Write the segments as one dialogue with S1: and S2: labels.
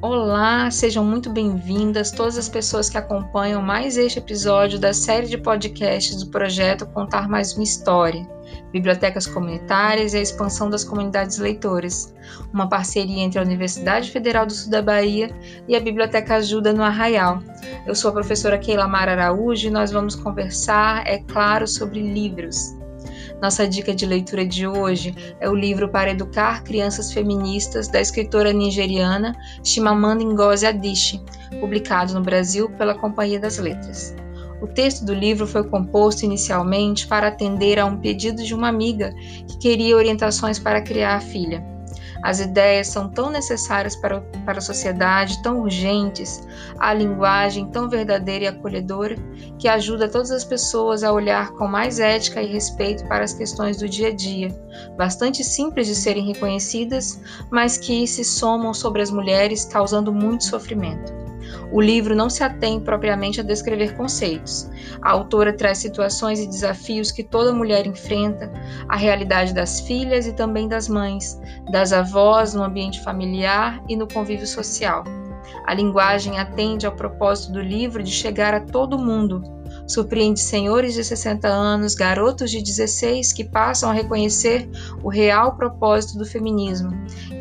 S1: Olá, sejam muito bem-vindas todas as pessoas que acompanham mais este episódio da série de podcasts do projeto Contar Mais Uma História, Bibliotecas Comunitárias e a Expansão das Comunidades Leitoras, uma parceria entre a Universidade Federal do Sul da Bahia e a Biblioteca Ajuda no Arraial. Eu sou a professora Keila Mara Araújo e nós vamos conversar, é claro, sobre livros. Nossa dica de leitura de hoje é o livro Para Educar Crianças Feministas, da escritora nigeriana Chimamanda Ngozi Adichie, publicado no Brasil pela Companhia das Letras. O texto do livro foi composto inicialmente para atender a um pedido de uma amiga que queria orientações para criar a filha. As ideias são tão necessárias para, para a sociedade, tão urgentes, a linguagem tão verdadeira e acolhedora, que ajuda todas as pessoas a olhar com mais ética e respeito para as questões do dia a dia, bastante simples de serem reconhecidas, mas que se somam sobre as mulheres, causando muito sofrimento. O livro não se atém propriamente a descrever conceitos. A autora traz situações e desafios que toda mulher enfrenta, a realidade das filhas e também das mães, das avós no ambiente familiar e no convívio social. A linguagem atende ao propósito do livro de chegar a todo mundo, surpreende senhores de 60 anos, garotos de 16 que passam a reconhecer o real propósito do feminismo,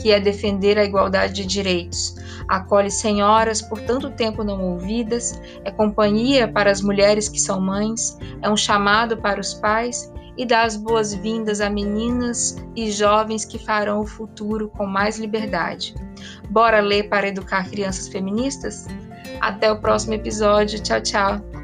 S1: que é defender a igualdade de direitos. Acolhe senhoras por tanto tempo não ouvidas, é companhia para as mulheres que são mães, é um chamado para os pais e dá as boas-vindas a meninas e jovens que farão o futuro com mais liberdade. Bora ler para educar crianças feministas? Até o próximo episódio. Tchau, tchau.